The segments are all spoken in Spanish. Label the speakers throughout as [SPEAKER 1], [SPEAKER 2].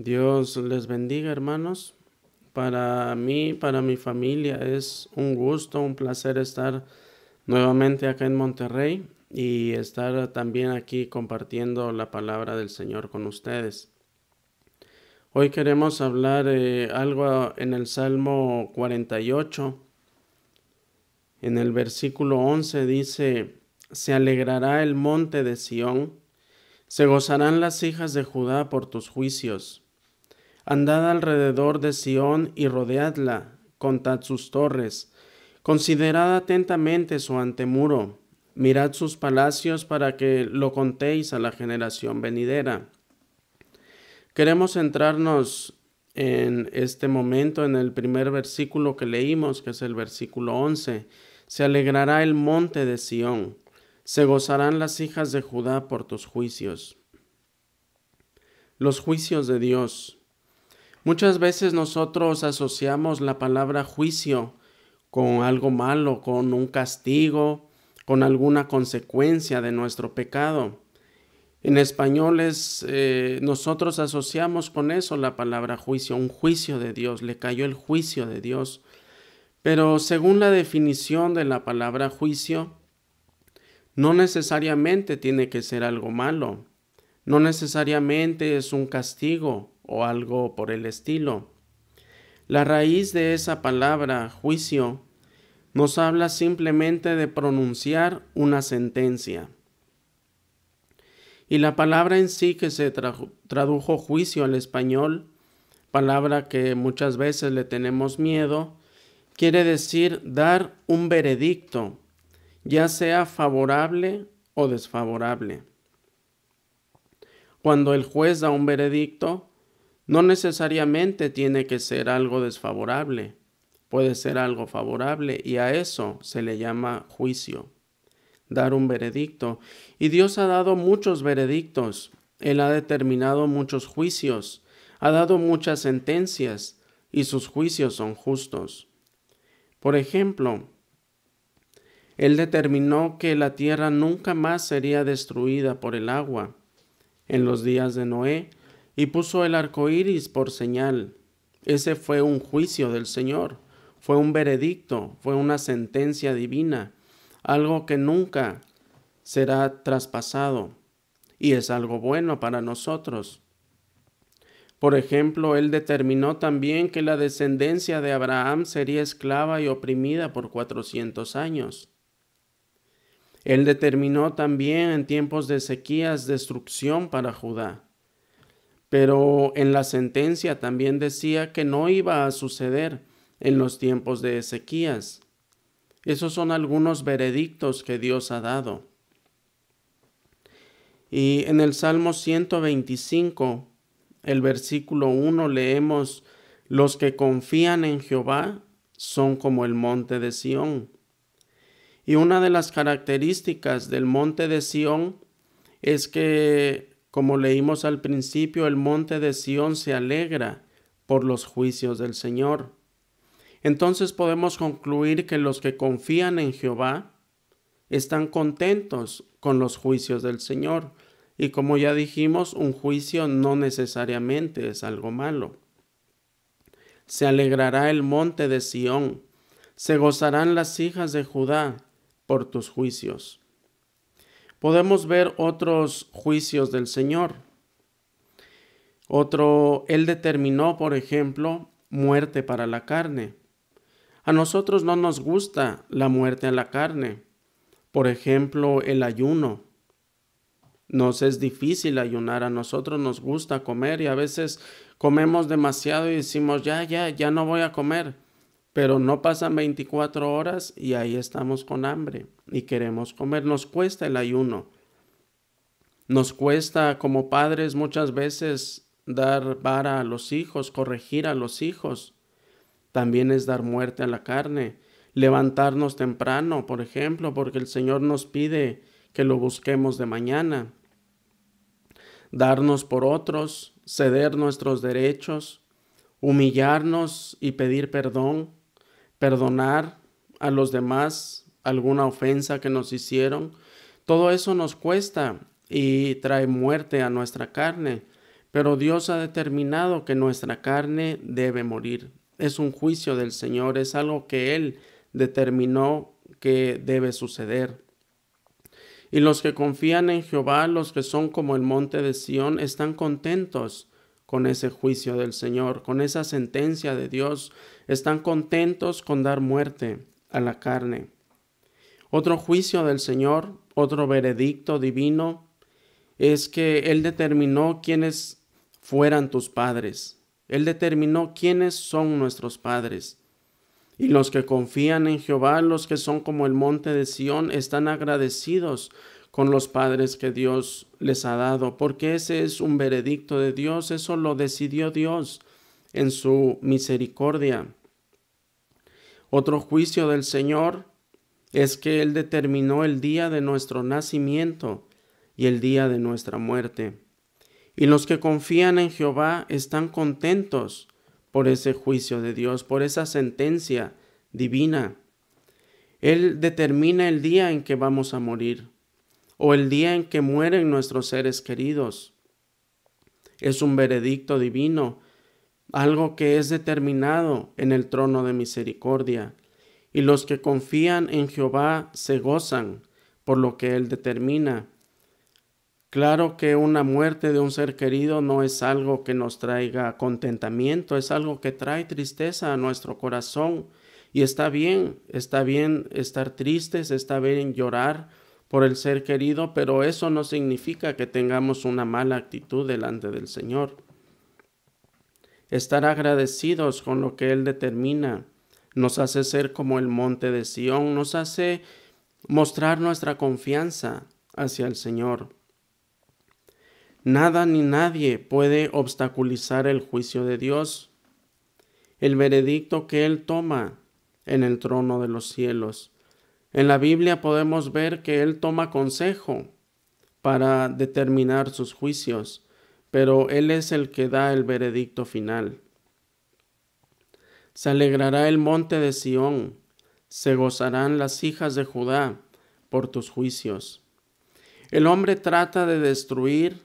[SPEAKER 1] Dios les bendiga, hermanos. Para mí, para mi familia, es un gusto, un placer estar nuevamente acá en Monterrey y estar también aquí compartiendo la palabra del Señor con ustedes. Hoy queremos hablar eh, algo en el Salmo 48. En el versículo 11 dice, se alegrará el monte de Sión, se gozarán las hijas de Judá por tus juicios Andad alrededor de Sión y rodeadla, contad sus torres, considerad atentamente su antemuro, mirad sus palacios para que lo contéis a la generación venidera. Queremos centrarnos en este momento en el primer versículo que leímos, que es el versículo 11. Se alegrará el monte de Sión, se gozarán las hijas de Judá por tus juicios. Los juicios de Dios Muchas veces nosotros asociamos la palabra juicio con algo malo, con un castigo, con alguna consecuencia de nuestro pecado. En español es, eh, nosotros asociamos con eso la palabra juicio, un juicio de Dios, le cayó el juicio de Dios. Pero según la definición de la palabra juicio, no necesariamente tiene que ser algo malo, no necesariamente es un castigo, o algo por el estilo. La raíz de esa palabra, juicio, nos habla simplemente de pronunciar una sentencia. Y la palabra en sí que se tradujo juicio al español, palabra que muchas veces le tenemos miedo, quiere decir dar un veredicto, ya sea favorable o desfavorable. Cuando el juez da un veredicto, no necesariamente tiene que ser algo desfavorable, puede ser algo favorable y a eso se le llama juicio, dar un veredicto. Y Dios ha dado muchos veredictos, Él ha determinado muchos juicios, ha dado muchas sentencias y sus juicios son justos. Por ejemplo, Él determinó que la tierra nunca más sería destruida por el agua. En los días de Noé, y puso el arco iris por señal. Ese fue un juicio del Señor, fue un veredicto, fue una sentencia divina, algo que nunca será traspasado y es algo bueno para nosotros. Por ejemplo, él determinó también que la descendencia de Abraham sería esclava y oprimida por cuatrocientos años. Él determinó también en tiempos de sequías destrucción para Judá. Pero en la sentencia también decía que no iba a suceder en los tiempos de Ezequías. Esos son algunos veredictos que Dios ha dado. Y en el Salmo 125, el versículo 1, leemos, Los que confían en Jehová son como el monte de Sión. Y una de las características del monte de Sión es que como leímos al principio, el monte de Sión se alegra por los juicios del Señor. Entonces podemos concluir que los que confían en Jehová están contentos con los juicios del Señor. Y como ya dijimos, un juicio no necesariamente es algo malo. Se alegrará el monte de Sión, se gozarán las hijas de Judá por tus juicios podemos ver otros juicios del Señor. Otro, Él determinó, por ejemplo, muerte para la carne. A nosotros no nos gusta la muerte a la carne. Por ejemplo, el ayuno. Nos es difícil ayunar, a nosotros nos gusta comer y a veces comemos demasiado y decimos, ya, ya, ya no voy a comer pero no pasan 24 horas y ahí estamos con hambre y queremos comer. Nos cuesta el ayuno. Nos cuesta como padres muchas veces dar vara a los hijos, corregir a los hijos. También es dar muerte a la carne. Levantarnos temprano, por ejemplo, porque el Señor nos pide que lo busquemos de mañana. Darnos por otros, ceder nuestros derechos, humillarnos y pedir perdón perdonar a los demás alguna ofensa que nos hicieron. Todo eso nos cuesta y trae muerte a nuestra carne. pero Dios ha determinado que nuestra carne debe morir. Es un juicio del Señor, es algo que Él determinó que debe suceder. Y los que confían en Jehová, los que son como el monte de Sión, están contentos con ese juicio del Señor, con esa sentencia de Dios, están contentos con dar muerte a la carne. Otro juicio del Señor, otro veredicto divino, es que Él determinó quiénes fueran tus padres. Él determinó quiénes son nuestros padres. Y los que confían en Jehová, los que son como el monte de Sión, están agradecidos con los padres que Dios les ha dado, porque ese es un veredicto de Dios, eso lo decidió Dios en su misericordia. Otro juicio del Señor es que Él determinó el día de nuestro nacimiento y el día de nuestra muerte. Y los que confían en Jehová están contentos por ese juicio de Dios, por esa sentencia divina. Él determina el día en que vamos a morir o el día en que mueren nuestros seres queridos. Es un veredicto divino, algo que es determinado en el trono de misericordia, y los que confían en Jehová se gozan por lo que Él determina. Claro que una muerte de un ser querido no es algo que nos traiga contentamiento, es algo que trae tristeza a nuestro corazón. Y está bien, está bien estar tristes, está bien llorar, por el ser querido, pero eso no significa que tengamos una mala actitud delante del Señor. Estar agradecidos con lo que Él determina nos hace ser como el monte de Sión, nos hace mostrar nuestra confianza hacia el Señor. Nada ni nadie puede obstaculizar el juicio de Dios, el veredicto que Él toma en el trono de los cielos. En la Biblia podemos ver que Él toma consejo para determinar sus juicios, pero Él es el que da el veredicto final. Se alegrará el monte de Sión, se gozarán las hijas de Judá por tus juicios. El hombre trata de destruir,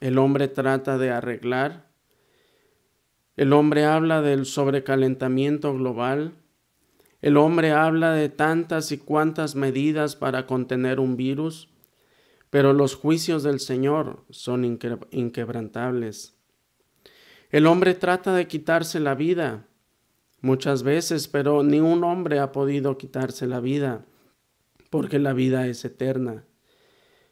[SPEAKER 1] el hombre trata de arreglar, el hombre habla del sobrecalentamiento global, el hombre habla de tantas y cuantas medidas para contener un virus, pero los juicios del Señor son inquebrantables. El hombre trata de quitarse la vida muchas veces, pero ni un hombre ha podido quitarse la vida, porque la vida es eterna.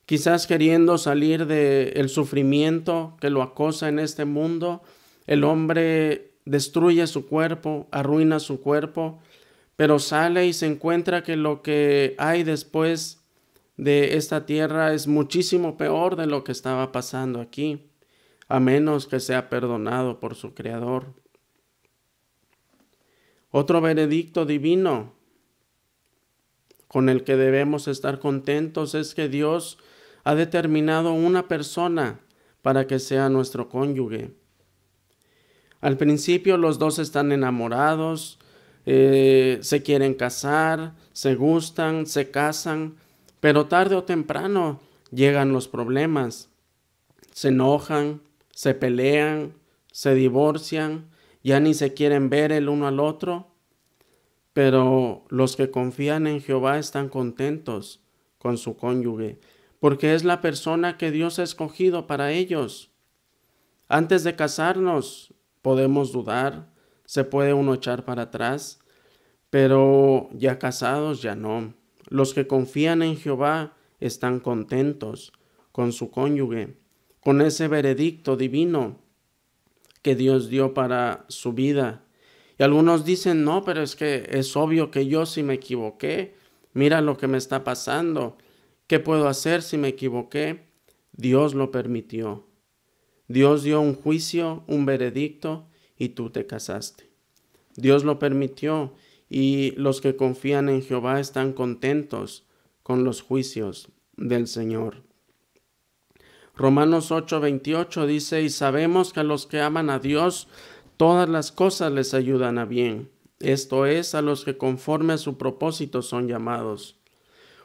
[SPEAKER 1] Quizás queriendo salir del sufrimiento que lo acosa en este mundo, el hombre destruye su cuerpo, arruina su cuerpo, pero sale y se encuentra que lo que hay después de esta tierra es muchísimo peor de lo que estaba pasando aquí, a menos que sea perdonado por su Creador. Otro veredicto divino con el que debemos estar contentos es que Dios ha determinado una persona para que sea nuestro cónyuge. Al principio los dos están enamorados, eh, se quieren casar, se gustan, se casan, pero tarde o temprano llegan los problemas. Se enojan, se pelean, se divorcian, ya ni se quieren ver el uno al otro. Pero los que confían en Jehová están contentos con su cónyuge, porque es la persona que Dios ha escogido para ellos. Antes de casarnos podemos dudar, se puede uno echar para atrás, pero ya casados ya no. Los que confían en Jehová están contentos con su cónyuge, con ese veredicto divino que Dios dio para su vida. Y algunos dicen, no, pero es que es obvio que yo si me equivoqué, mira lo que me está pasando, ¿qué puedo hacer si me equivoqué? Dios lo permitió. Dios dio un juicio, un veredicto, y tú te casaste. Dios lo permitió y los que confían en Jehová están contentos con los juicios del Señor. Romanos 8:28 dice, y sabemos que a los que aman a Dios, todas las cosas les ayudan a bien. Esto es, a los que conforme a su propósito son llamados.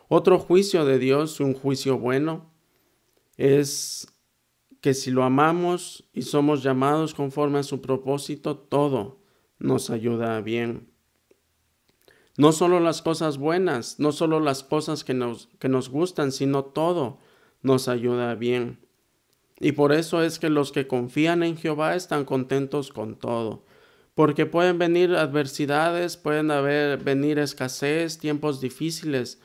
[SPEAKER 1] Otro juicio de Dios, un juicio bueno, es que si lo amamos y somos llamados conforme a su propósito, todo nos ayuda bien. No solo las cosas buenas, no solo las cosas que nos, que nos gustan, sino todo nos ayuda bien. Y por eso es que los que confían en Jehová están contentos con todo, porque pueden venir adversidades, pueden haber, venir escasez, tiempos difíciles,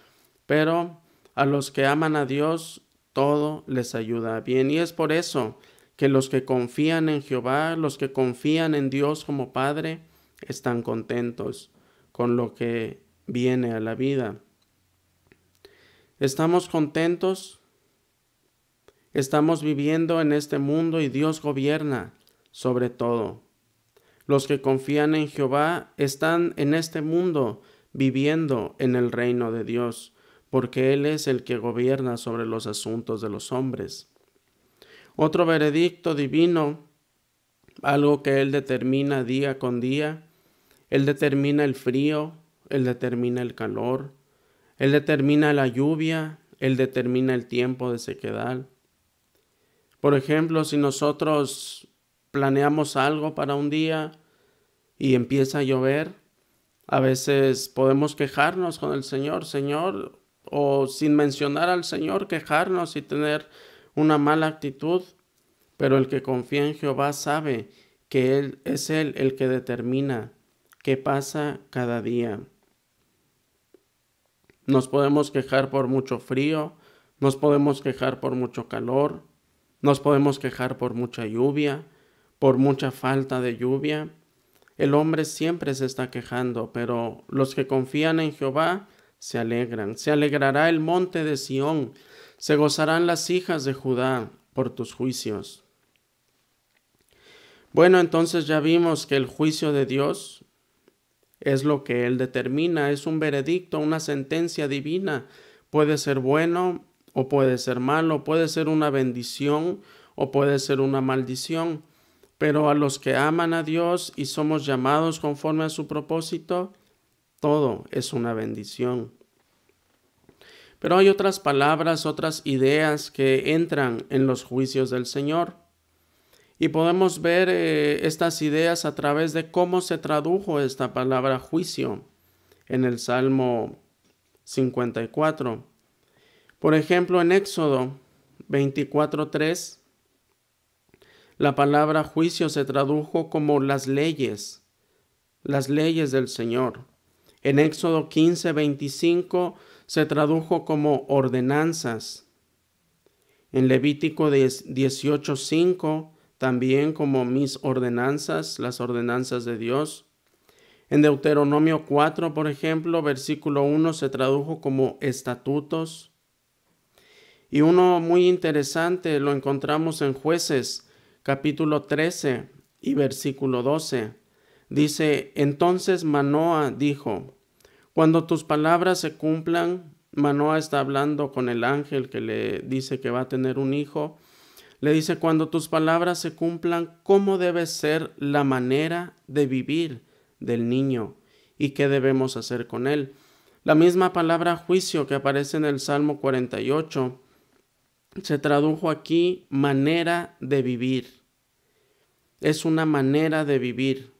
[SPEAKER 1] pero a los que aman a Dios todo les ayuda bien. Y es por eso que los que confían en Jehová, los que confían en Dios como Padre, están contentos con lo que viene a la vida. Estamos contentos, estamos viviendo en este mundo y Dios gobierna sobre todo. Los que confían en Jehová están en este mundo viviendo en el reino de Dios, porque Él es el que gobierna sobre los asuntos de los hombres. Otro veredicto divino, algo que Él determina día con día, él determina el frío, Él determina el calor, Él determina la lluvia, Él determina el tiempo de sequedad. Por ejemplo, si nosotros planeamos algo para un día y empieza a llover, a veces podemos quejarnos con el Señor, Señor, o sin mencionar al Señor, quejarnos y tener una mala actitud, pero el que confía en Jehová sabe que Él es Él el que determina que pasa cada día. Nos podemos quejar por mucho frío, nos podemos quejar por mucho calor, nos podemos quejar por mucha lluvia, por mucha falta de lluvia. El hombre siempre se está quejando, pero los que confían en Jehová se alegran. Se alegrará el monte de Sión, se gozarán las hijas de Judá por tus juicios. Bueno, entonces ya vimos que el juicio de Dios es lo que Él determina, es un veredicto, una sentencia divina. Puede ser bueno o puede ser malo, puede ser una bendición o puede ser una maldición. Pero a los que aman a Dios y somos llamados conforme a su propósito, todo es una bendición. Pero hay otras palabras, otras ideas que entran en los juicios del Señor. Y podemos ver eh, estas ideas a través de cómo se tradujo esta palabra juicio en el Salmo 54. Por ejemplo, en Éxodo 24.3, la palabra juicio se tradujo como las leyes, las leyes del Señor. En Éxodo 15.25 se tradujo como ordenanzas. En Levítico 18.5 también como mis ordenanzas, las ordenanzas de Dios. En Deuteronomio 4, por ejemplo, versículo 1 se tradujo como estatutos. Y uno muy interesante lo encontramos en jueces capítulo 13 y versículo 12. Dice, entonces Manoa dijo, cuando tus palabras se cumplan, Manoa está hablando con el ángel que le dice que va a tener un hijo, le dice, cuando tus palabras se cumplan, ¿cómo debe ser la manera de vivir del niño y qué debemos hacer con él? La misma palabra juicio que aparece en el Salmo 48 se tradujo aquí manera de vivir. Es una manera de vivir.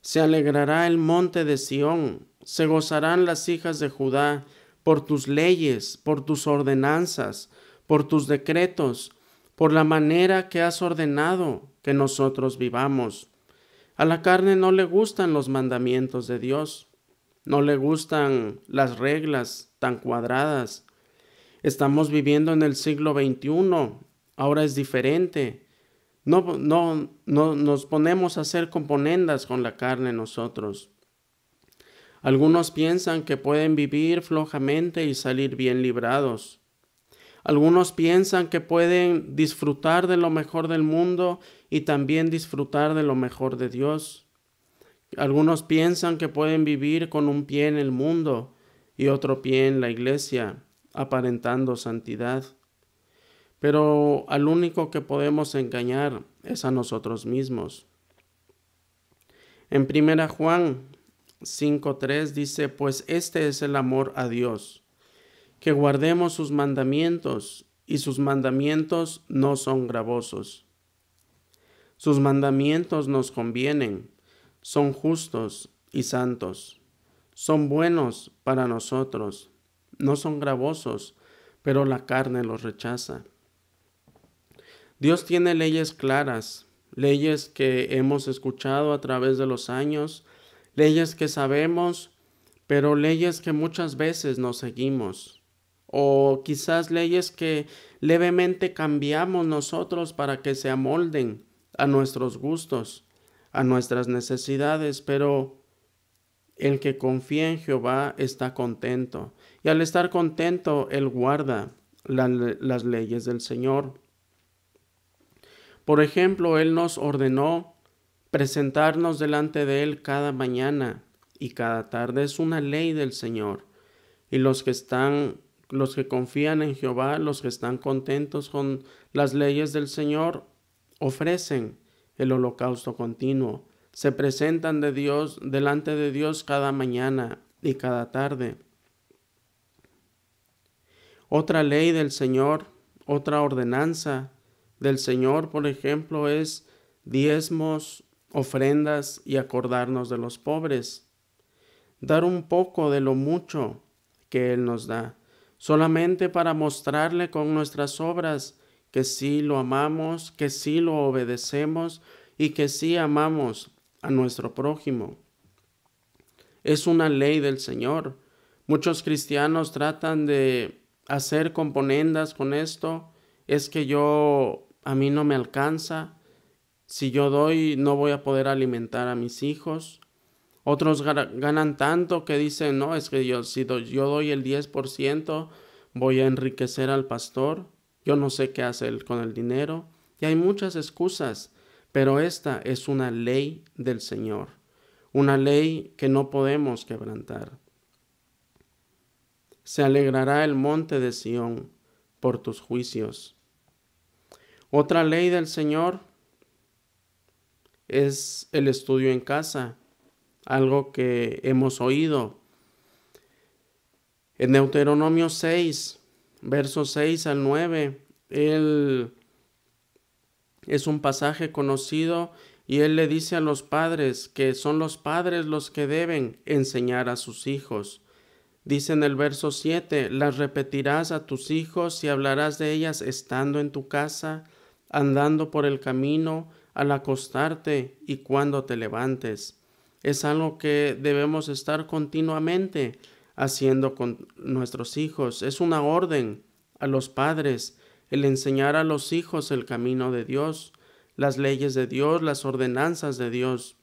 [SPEAKER 1] Se alegrará el monte de Sión, se gozarán las hijas de Judá por tus leyes, por tus ordenanzas, por tus decretos, por la manera que has ordenado que nosotros vivamos. A la carne no le gustan los mandamientos de Dios, no le gustan las reglas tan cuadradas. Estamos viviendo en el siglo XXI, ahora es diferente. No, no, no nos ponemos a hacer componendas con la carne nosotros. Algunos piensan que pueden vivir flojamente y salir bien librados. Algunos piensan que pueden disfrutar de lo mejor del mundo y también disfrutar de lo mejor de Dios. Algunos piensan que pueden vivir con un pie en el mundo y otro pie en la iglesia, aparentando santidad. Pero al único que podemos engañar es a nosotros mismos. En primera Juan 5.3 dice, pues este es el amor a Dios que guardemos sus mandamientos, y sus mandamientos no son gravosos. Sus mandamientos nos convienen, son justos y santos, son buenos para nosotros, no son gravosos, pero la carne los rechaza. Dios tiene leyes claras, leyes que hemos escuchado a través de los años, leyes que sabemos, pero leyes que muchas veces no seguimos, o quizás leyes que levemente cambiamos nosotros para que se amolden a nuestros gustos, a nuestras necesidades, pero el que confía en Jehová está contento, y al estar contento, Él guarda las leyes del Señor. Por ejemplo, Él nos ordenó presentarnos delante de Él cada mañana y cada tarde. Es una ley del Señor. Y los que están, los que confían en Jehová, los que están contentos con las leyes del Señor, ofrecen el holocausto continuo. Se presentan de Dios, delante de Dios cada mañana y cada tarde. Otra ley del Señor, otra ordenanza del Señor, por ejemplo, es diezmos, ofrendas y acordarnos de los pobres. Dar un poco de lo mucho que Él nos da, solamente para mostrarle con nuestras obras que sí lo amamos, que sí lo obedecemos y que sí amamos a nuestro prójimo. Es una ley del Señor. Muchos cristianos tratan de hacer componendas con esto. Es que yo a mí no me alcanza, si yo doy no voy a poder alimentar a mis hijos. Otros ganan tanto que dicen, no, es que yo, si yo doy el 10%, voy a enriquecer al pastor, yo no sé qué hacer con el dinero. Y hay muchas excusas, pero esta es una ley del Señor, una ley que no podemos quebrantar. Se alegrará el monte de Sión por tus juicios otra ley del Señor es el estudio en casa, algo que hemos oído. En Deuteronomio 6, versos 6 al 9, él es un pasaje conocido y él le dice a los padres que son los padres los que deben enseñar a sus hijos. Dice en el verso 7, las repetirás a tus hijos y hablarás de ellas estando en tu casa andando por el camino, al acostarte y cuando te levantes. Es algo que debemos estar continuamente haciendo con nuestros hijos. Es una orden a los padres el enseñar a los hijos el camino de Dios, las leyes de Dios, las ordenanzas de Dios.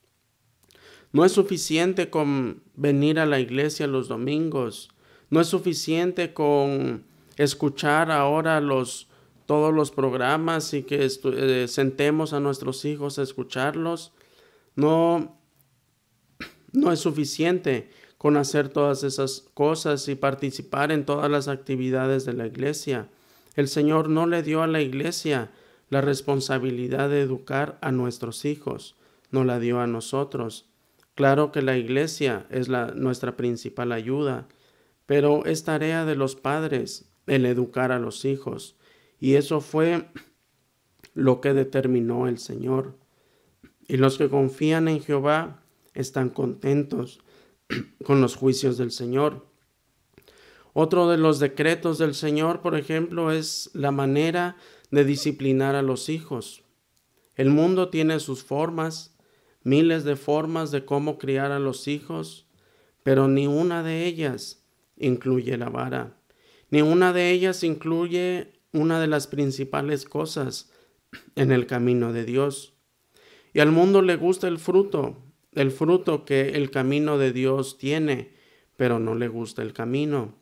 [SPEAKER 1] No es suficiente con venir a la iglesia los domingos, no es suficiente con escuchar ahora los todos los programas y que eh, sentemos a nuestros hijos a escucharlos. No, no es suficiente con hacer todas esas cosas y participar en todas las actividades de la iglesia. El Señor no le dio a la iglesia la responsabilidad de educar a nuestros hijos, no la dio a nosotros. Claro que la iglesia es la, nuestra principal ayuda, pero es tarea de los padres el educar a los hijos. Y eso fue lo que determinó el Señor. Y los que confían en Jehová están contentos con los juicios del Señor. Otro de los decretos del Señor, por ejemplo, es la manera de disciplinar a los hijos. El mundo tiene sus formas, miles de formas de cómo criar a los hijos, pero ni una de ellas incluye la vara. Ni una de ellas incluye una de las principales cosas en el camino de Dios. Y al mundo le gusta el fruto, el fruto que el camino de Dios tiene, pero no le gusta el camino.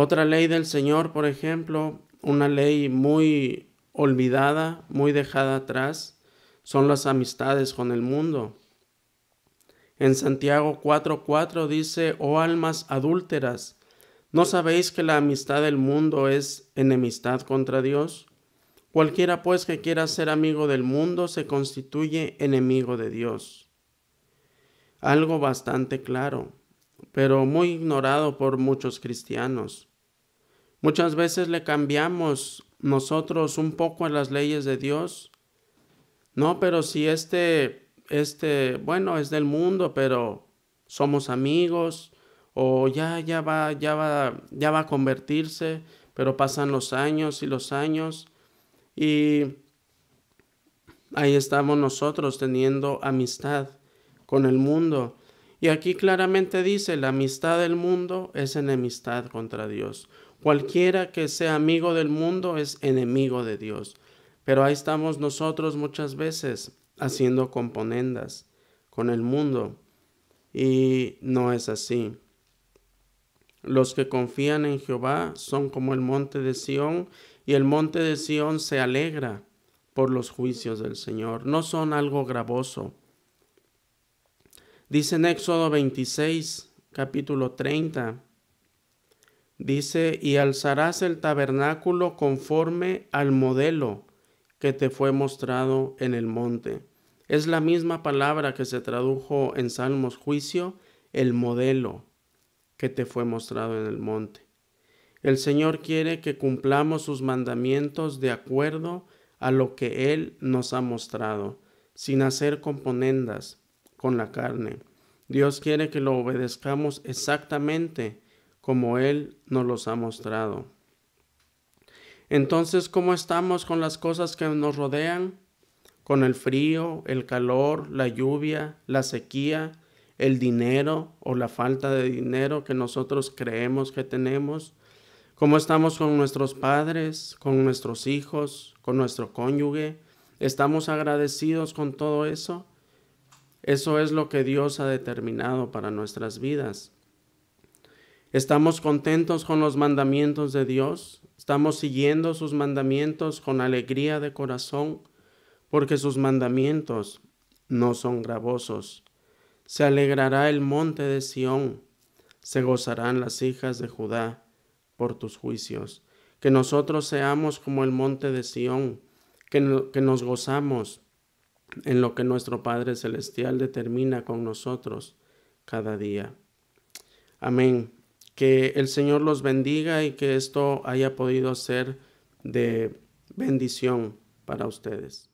[SPEAKER 1] Otra ley del Señor, por ejemplo, una ley muy olvidada, muy dejada atrás, son las amistades con el mundo. En Santiago 4:4 dice, oh almas adúlteras, ¿No sabéis que la amistad del mundo es enemistad contra Dios? Cualquiera pues que quiera ser amigo del mundo se constituye enemigo de Dios. Algo bastante claro, pero muy ignorado por muchos cristianos. Muchas veces le cambiamos nosotros un poco a las leyes de Dios. No, pero si este, este, bueno, es del mundo, pero somos amigos, o ya, ya va, ya va, ya va a convertirse, pero pasan los años y los años, y ahí estamos nosotros teniendo amistad con el mundo. Y aquí claramente dice, la amistad del mundo es enemistad contra Dios. Cualquiera que sea amigo del mundo es enemigo de Dios. Pero ahí estamos nosotros muchas veces haciendo componendas con el mundo. Y no es así. Los que confían en Jehová son como el monte de Sión, y el monte de Sión se alegra por los juicios del Señor. No son algo gravoso. Dice en Éxodo 26, capítulo 30, Dice, y alzarás el tabernáculo conforme al modelo que te fue mostrado en el monte. Es la misma palabra que se tradujo en Salmos juicio, el modelo que te fue mostrado en el monte. El Señor quiere que cumplamos sus mandamientos de acuerdo a lo que Él nos ha mostrado, sin hacer componendas con la carne. Dios quiere que lo obedezcamos exactamente como Él nos los ha mostrado. Entonces, ¿cómo estamos con las cosas que nos rodean? Con el frío, el calor, la lluvia, la sequía, el dinero o la falta de dinero que nosotros creemos que tenemos. ¿Cómo estamos con nuestros padres, con nuestros hijos, con nuestro cónyuge? ¿Estamos agradecidos con todo eso? Eso es lo que Dios ha determinado para nuestras vidas. ¿Estamos contentos con los mandamientos de Dios? ¿Estamos siguiendo sus mandamientos con alegría de corazón? Porque sus mandamientos no son gravosos. Se alegrará el monte de Sión, se gozarán las hijas de Judá por tus juicios. Que nosotros seamos como el monte de Sión, que, que nos gozamos en lo que nuestro Padre Celestial determina con nosotros cada día. Amén. Que el Señor los bendiga y que esto haya podido ser de bendición para ustedes.